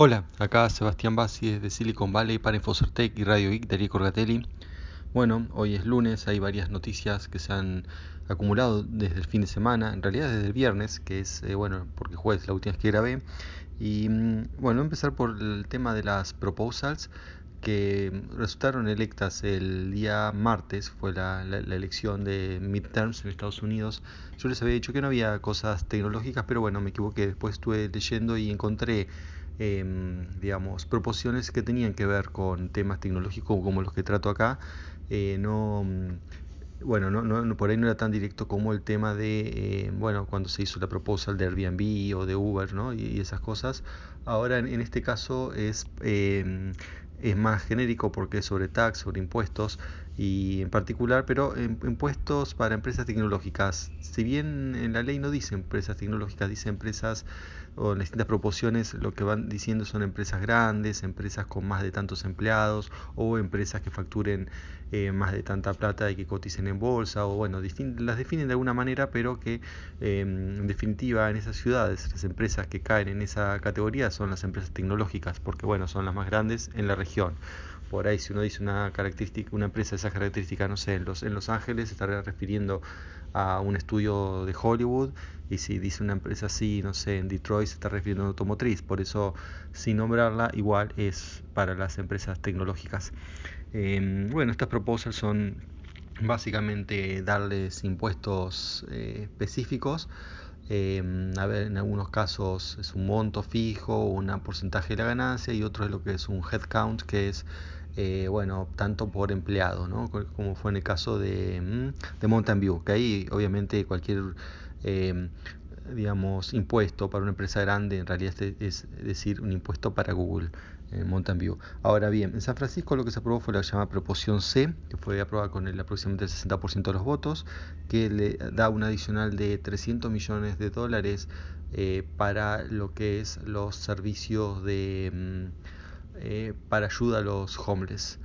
Hola, acá Sebastián Bassi desde Silicon Valley para Infocertec y Radio Geek, Darío Corgatelli. Bueno, hoy es lunes, hay varias noticias que se han acumulado desde el fin de semana, en realidad desde el viernes, que es, eh, bueno, porque jueves la última vez que grabé. Y mm, bueno, empezar por el tema de las proposals que resultaron electas el día martes, fue la, la, la, elección de midterms en Estados Unidos. Yo les había dicho que no había cosas tecnológicas, pero bueno, me equivoqué. Después estuve leyendo y encontré eh, digamos, proporciones que tenían que ver con temas tecnológicos como los que trato acá. Eh, no, mm, bueno, no, no, por ahí no era tan directo como el tema de, eh, bueno, cuando se hizo la proposal de Airbnb o de Uber, ¿no? Y, y esas cosas. Ahora, en, en este caso, es, eh, es más genérico porque es sobre tax, sobre impuestos y en particular, pero impuestos para empresas tecnológicas. Si bien en la ley no dice empresas tecnológicas, dice empresas o en distintas proporciones lo que van diciendo son empresas grandes, empresas con más de tantos empleados o empresas que facturen eh, más de tanta plata y que coticen en bolsa o bueno, las definen de alguna manera, pero que eh, en definitiva en esas ciudades las empresas que caen en esa categoría son las empresas tecnológicas porque bueno, son las más grandes en la región. Por ahí si uno dice una característica, una empresa de esa característica, no sé, en Los, en los Ángeles, se estaría refiriendo a un estudio de Hollywood, y si dice una empresa así, no sé, en Detroit, se está refiriendo a automotriz, por eso, sin nombrarla, igual es para las empresas tecnológicas. Eh, bueno, estas proposals son básicamente darles impuestos eh, específicos, eh, a ver, en algunos casos es un monto fijo, un porcentaje de la ganancia y otro es lo que es un headcount, que es eh, bueno, tanto por empleado, ¿no? como fue en el caso de, mm, de Mountain View, que ahí obviamente cualquier, eh, digamos, impuesto para una empresa grande en realidad es, decir un impuesto para Google. En Mountain View. Ahora bien, en San Francisco lo que se aprobó fue la llamada proporción C, que fue aprobada con el aproximadamente el 60% de los votos, que le da un adicional de 300 millones de dólares eh, para lo que es los servicios de... Mm, eh, para ayuda a los homeless.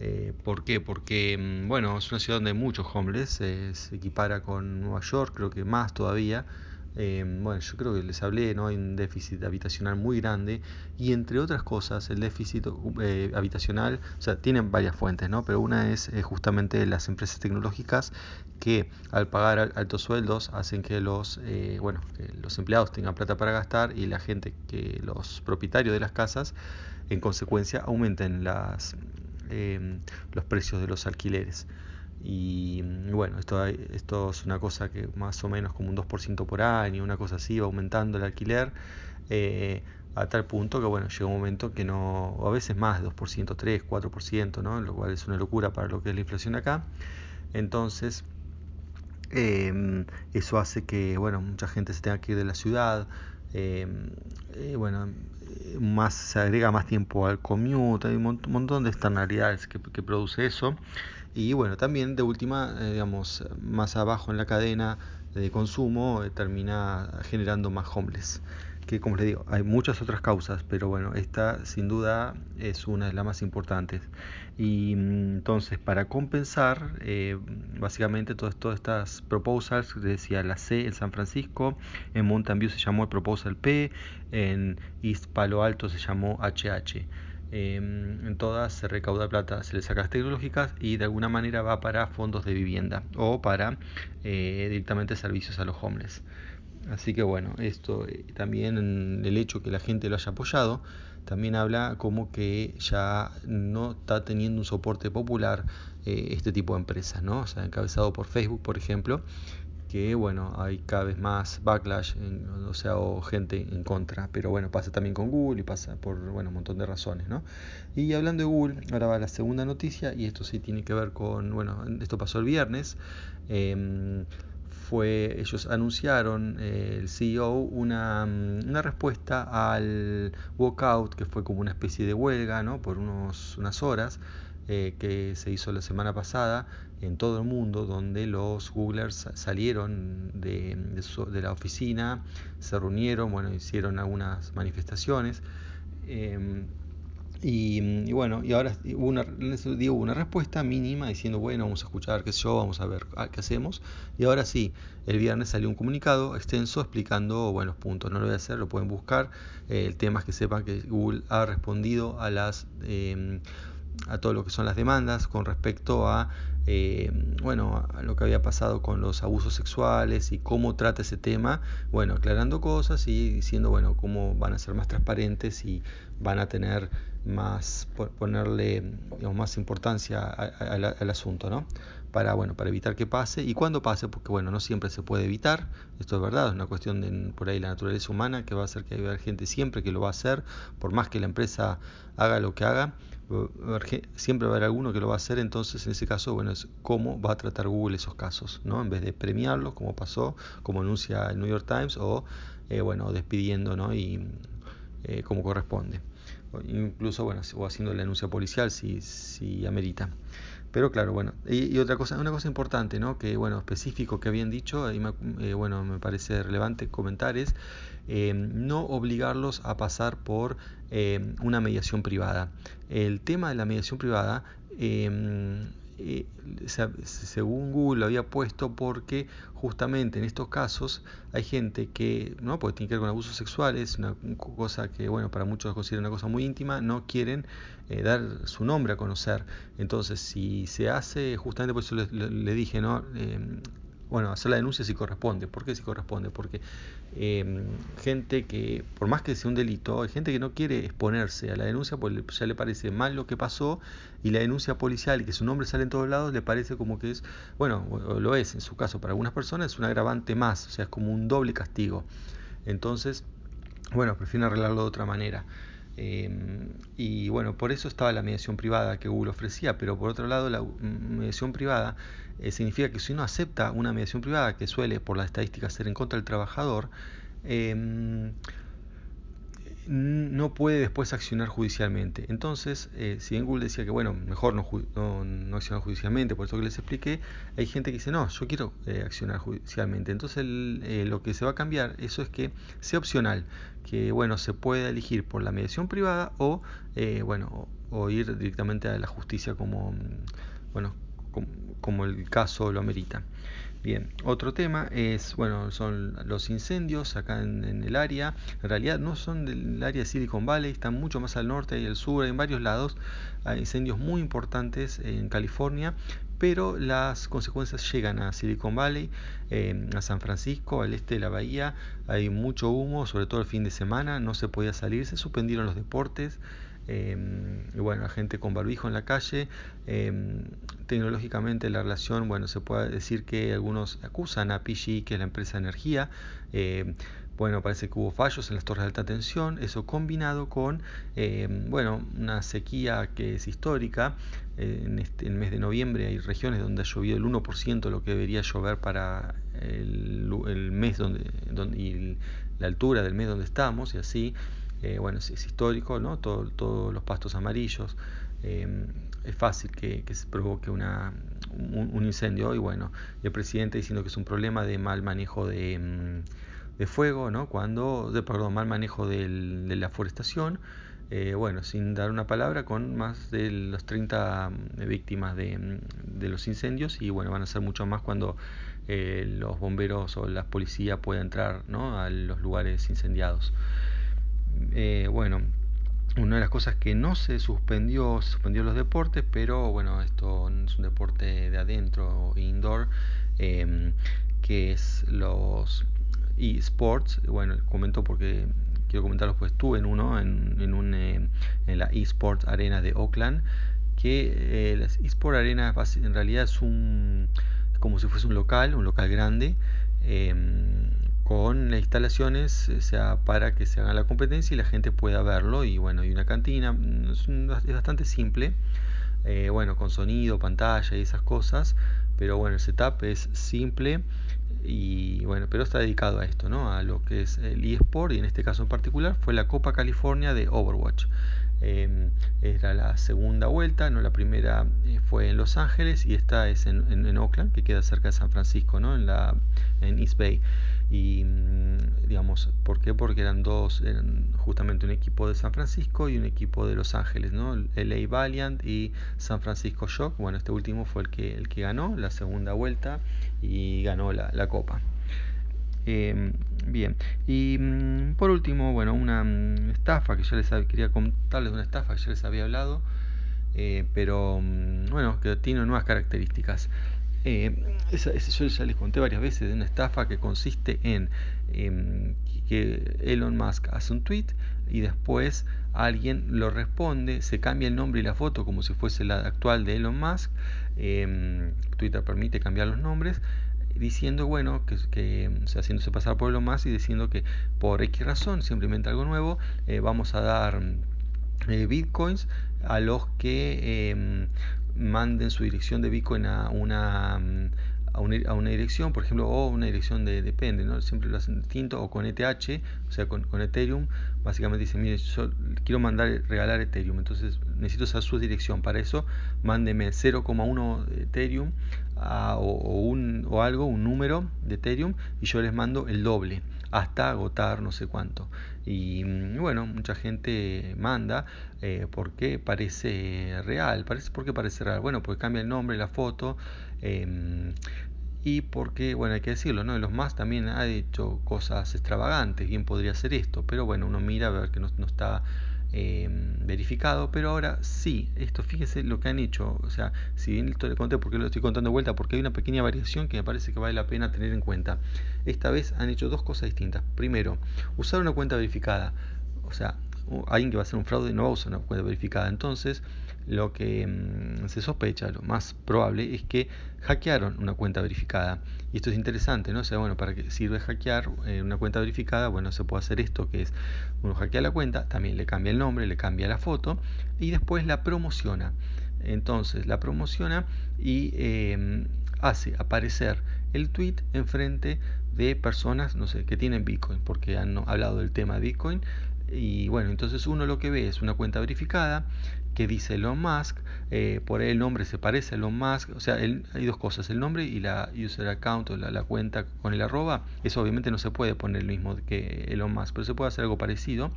Eh, ¿Por qué? Porque, mm, bueno, es una ciudad donde hay muchos homeless, eh, se equipara con Nueva York, creo que más todavía. Eh, bueno, yo creo que les hablé, ¿no? Hay un déficit habitacional muy grande y entre otras cosas el déficit eh, habitacional, o sea, tienen varias fuentes, ¿no? Pero una es eh, justamente las empresas tecnológicas que al pagar altos sueldos hacen que los, bueno, que los empleados tengan plata para gastar y la gente, que los propietarios de las casas, en consecuencia aumenten las, los precios de los alquileres. Y bueno, esto, esto es una cosa que más o menos como un 2% por año, una cosa así, va aumentando el alquiler eh, a tal punto que bueno, llega un momento que no, o a veces más de 2%, 3, 4%, ¿no? lo cual es una locura para lo que es la inflación acá. Entonces, eh, eso hace que bueno, mucha gente se tenga que ir de la ciudad. Eh, eh, bueno, más se agrega más tiempo al commute, hay un montón de externalidades que, que produce eso. Y bueno, también de última, eh, digamos, más abajo en la cadena de consumo eh, termina generando más homeless. Que como les digo, hay muchas otras causas, pero bueno, esta sin duda es una de las más importantes. Y mm, entonces, para compensar, eh, básicamente todas, estas proposals, decía la C en San Francisco, en Mountain View se llamó el proposal P, en East Palo Alto se llamó HH. Eh, en todas se recauda plata, se le saca las tecnológicas y de alguna manera va para fondos de vivienda o para eh, directamente servicios a los homeless. Así que bueno, esto eh, también el hecho que la gente lo haya apoyado también habla como que ya no está teniendo un soporte popular eh, este tipo de empresas, ¿no? O sea, encabezado por Facebook, por ejemplo, que bueno, hay cada vez más backlash, en, o sea, o gente en contra, pero bueno, pasa también con Google y pasa por bueno, un montón de razones, ¿no? Y hablando de Google, ahora va la segunda noticia y esto sí tiene que ver con, bueno, esto pasó el viernes, eh, fue, ellos anunciaron, eh, el CEO, una, una, respuesta al walkout, que fue como una especie de huelga, ¿no? Por unos, unas horas, eh, que se hizo la semana pasada en todo el mundo, donde los Googlers salieron de, su, de la oficina, se reunieron, bueno, hicieron algunas manifestaciones. Eh, Y, bueno, y ahora hubo una, dio una respuesta mínima diciendo, bueno, vamos a escuchar qué sé yo, vamos a ver qué hacemos. Y ahora sí, el viernes salió un comunicado extenso explicando buenos puntos. No lo voy a hacer, lo pueden buscar. Eh, el tema es que sepan que Google ha respondido a las... Em, a todo lo que son las demandas con respecto a eh, bueno, a lo que había pasado con los abusos sexuales y cómo trata ese tema, bueno, aclarando cosas y diciendo, bueno, cómo van a ser más transparentes y van a tener más, ponerle más importancia al asunto, ¿no? Para, bueno, para evitar que pase y cuando pase, porque bueno, no siempre se puede evitar, esto es verdad, es una cuestión de por ahí la naturaleza humana que va a hacer que haya gente siempre que lo va a hacer, por más que la empresa haga lo que haga, siempre va a haber alguno que lo va a hacer, entonces en ese caso, bueno, es cómo va a tratar Google esos casos, ¿no? En vez de premiarlos, como pasó, como anuncia el New York Times, o, eh, bueno, despidiendo, ¿no? Y eh, como corresponde. Incluso, bueno, o haciendo la anuncia policial si, si amerita. Pero claro, bueno, y, otra cosa, una cosa importante, ¿no? Que bueno, específico que habían dicho, y me, eh, bueno, me parece relevante comentar es eh, no obligarlos a pasar por eh, una mediación privada. El tema de la mediación privada eh, según Google lo había puesto porque justamente en estos casos hay gente que, ¿no? porque tiene que ver con abusos sexuales, una cosa que bueno, para muchos considera una cosa muy íntima, no quieren eh, dar su nombre a conocer. Entonces, si se hace, justamente por eso le, dije, ¿no? Eh, bueno, hacer la denuncia si corresponde. ¿Por qué si corresponde? Porque em, gente que, por más que sea un delito, hay gente que no quiere exponerse a la denuncia porque ya le parece mal lo que pasó y la denuncia policial y que su nombre sale en todos lados le parece como que es, bueno, lo es en su caso para algunas personas, es un agravante más, o sea, es como un doble castigo. Entonces, bueno, prefieren arreglarlo de otra manera. Em, y bueno, por eso estaba la mediación privada que Google ofrecía, pero por otro lado la mediación privada eh, significa que si uno acepta una mediación privada, que suele por la estadística ser en contra del trabajador, em, no puede después accionar judicialmente. Entonces, eh, si bien Google decía que, bueno, mejor no, no, accionar judicialmente, por eso que les expliqué, hay gente que dice, no, yo quiero eh, accionar judicialmente. Entonces, lo que se va a cambiar, eso es que sea opcional, que, bueno, se pueda elegir por la mediación privada o, bueno, o, ir directamente a la justicia como, bueno, como, el caso lo amerita. Otro tema es, bueno, son los incendios acá en, el área. En realidad no son del área de Silicon Valley, están mucho más al norte y al sur, en varios lados. Hay incendios muy importantes en California, pero las consecuencias llegan a Silicon Valley, eh, a San Francisco, al este de la bahía. Hay mucho humo, sobre todo el fin de semana, no se podía salir, se suspendieron los deportes. Em, y bueno, la gente con barbijo en la calle. Em, tecnológicamente la relación, bueno, se puede decir que algunos acusan a PG, que es la empresa de energía. Em, bueno, parece que hubo fallos en las torres de alta tensión, eso combinado con, bueno, una sequía que es histórica. en este, el mes de noviembre hay regiones donde ha llovido el 1% de lo que debería llover para el, mes donde, donde, y la altura del mes donde estamos, y así eh, bueno, es, histórico, ¿no? todos los pastos amarillos, em, es fácil que, se provoque un, incendio y bueno, el presidente diciendo que es un problema de mal manejo de, em, fuego, ¿no? Cuando, de, perdón, mal manejo de la forestación, eh, bueno, sin dar una palabra, con más de los 30 em, víctimas de, de, los incendios y bueno, van a ser mucho más cuando eh, los bomberos o la policía puedan entrar ¿no? a los lugares incendiados. Eh, bueno, una de las cosas que no se suspendió, suspendió los deportes, pero bueno, esto es un deporte de adentro, indoor, em, que es los esports. Bueno, comento porque quiero comentarlos, pues estuve en uno, en, en, un, eh, en la esports arena de Oakland, que eh, la esports arena en realidad es un como si fuese un local, un local grande. Con instalaciones o sea, para que se haga la competencia y la gente pueda verlo y bueno, hay una cantina, mm, es, bastante simple, eh, bueno, con sonido, pantalla y esas cosas, pero bueno, el setup es simple y bueno, pero está dedicado a esto, ¿no? A lo que es el eSport y en este caso en particular fue la Copa California de Overwatch. Em, era la segunda vuelta, no la primera eh, fue en Los Ángeles y esta es en, en, Oakland, que queda cerca de San Francisco, ¿no? en, la, en East Bay. Y mm, digamos, ¿por qué? Porque eran dos, eran justamente un equipo de San Francisco y un equipo de Los Ángeles, ¿no? LA Valiant y San Francisco Shock. Bueno, este último fue el que, el que ganó la segunda vuelta y ganó la, la copa. Eh, bien, y mm, por último, bueno, una mm, estafa que ya les quería contarles una estafa que ya les había hablado, eh, pero bueno, que tiene nuevas características. Eh, yo ya les conté varias veces de una estafa que consiste en em, que Elon Musk hace un tweet y después alguien lo responde, se cambia el nombre y la foto como si fuese la actual de Elon Musk. Em, Twitter permite cambiar los nombres diciendo, bueno, que, que o sea, haciéndose pasar por Elon Musk y diciendo que por X razón, simplemente algo nuevo, eh, vamos a dar eh, bitcoins a los que em, manden su dirección de bitcoin a una a una, dirección, por ejemplo, o una dirección de depende, ¿no? siempre lo hacen distinto, o con ETH, o sea, con, con Ethereum, básicamente dicen, mire, yo quiero mandar, regalar Ethereum, entonces necesito saber su dirección, para eso mándeme 0,1 Ethereum o, un, o algo, un número de Ethereum, y yo les mando el doble hasta agotar no sé cuánto. Y mm, bueno, mucha gente manda eh, porque parece real. Parece, ¿Por qué parece real? Bueno, porque cambia el nombre, la foto. Eh, y porque, bueno, hay que decirlo, ¿no? Los más también ha hecho cosas extravagantes, bien podría ser esto, pero bueno, uno mira a ver que no, no está eh, verificado, pero ahora sí, esto fíjese lo que han hecho, o sea, si bien esto le conté porque lo estoy contando de vuelta, porque hay una pequeña variación que me parece que vale la pena tener en cuenta. Esta vez han hecho dos cosas distintas. Primero, usar una cuenta verificada, o sea, alguien que va a hacer un fraude no va a usar una cuenta verificada, entonces lo que mm, se sospecha, lo más probable, es que hackearon una cuenta verificada. Y esto es interesante, ¿no? O sea, bueno, para que sirve hackear eh, una cuenta verificada, bueno, se puede hacer esto, que es uno hackea la cuenta, también le cambia el nombre, le cambia la foto y después la promociona. Entonces la promociona y em, hace aparecer el tweet enfrente de personas, no sé, que tienen Bitcoin, porque han hablado del tema Bitcoin. Y bueno, entonces uno lo que ve es una cuenta verificada que dice Elon Musk, eh, por ahí el nombre se parece a Elon Musk, o sea, hay dos cosas, el nombre y la user account o la, cuenta con el arroba, eso obviamente no se puede poner el mismo que Elon Musk, pero se puede hacer algo parecido,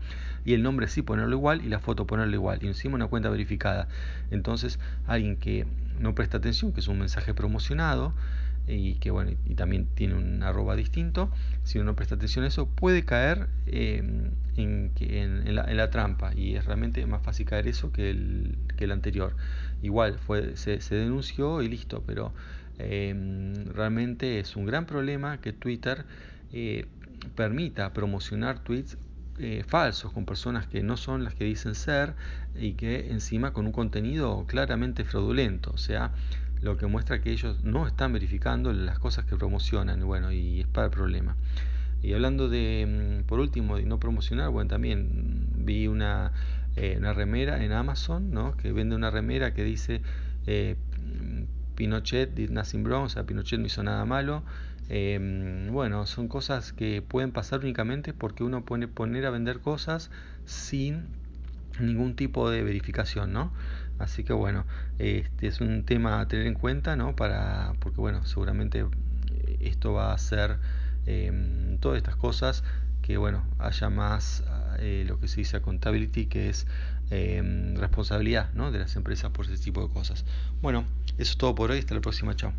y el nombre sí ponerlo igual y la foto ponerlo igual, y encima una cuenta verificada. Entonces, alguien que no presta atención, que es un mensaje promocionado, y que bueno y también tiene un arroba distinto. Si uno presta atención a eso puede caer eh, en, en, la, trampa y es realmente más fácil caer eso que el, anterior. Igual fue se, denunció y listo pero eh, realmente es un gran problema que Twitter eh, permita promocionar tweets falsos con personas que no son las que dicen ser y que encima con un contenido claramente fraudulento. O sea lo que muestra que ellos no están verificando las cosas que promocionan, bueno, y es para el problema. Y hablando de, mm, por último, de no promocionar, bueno, también vi una, eh, una remera en Amazon, ¿no? Que vende una remera que dice eh, Pinochet did nothing wrong, o sea, Pinochet no hizo nada malo. Eh, bueno, son cosas que pueden pasar únicamente porque uno puede poner a vender cosas sin ningún tipo de verificación, ¿no? Así que bueno, este es un tema a tener en cuenta, ¿no? Para, porque bueno, seguramente esto va a hacer em, todas estas cosas que bueno, haya más eh, lo que se dice accountability, que es em, responsabilidad ¿no? de las empresas por ese tipo de cosas. Bueno, eso es todo por hoy, hasta la próxima, chao.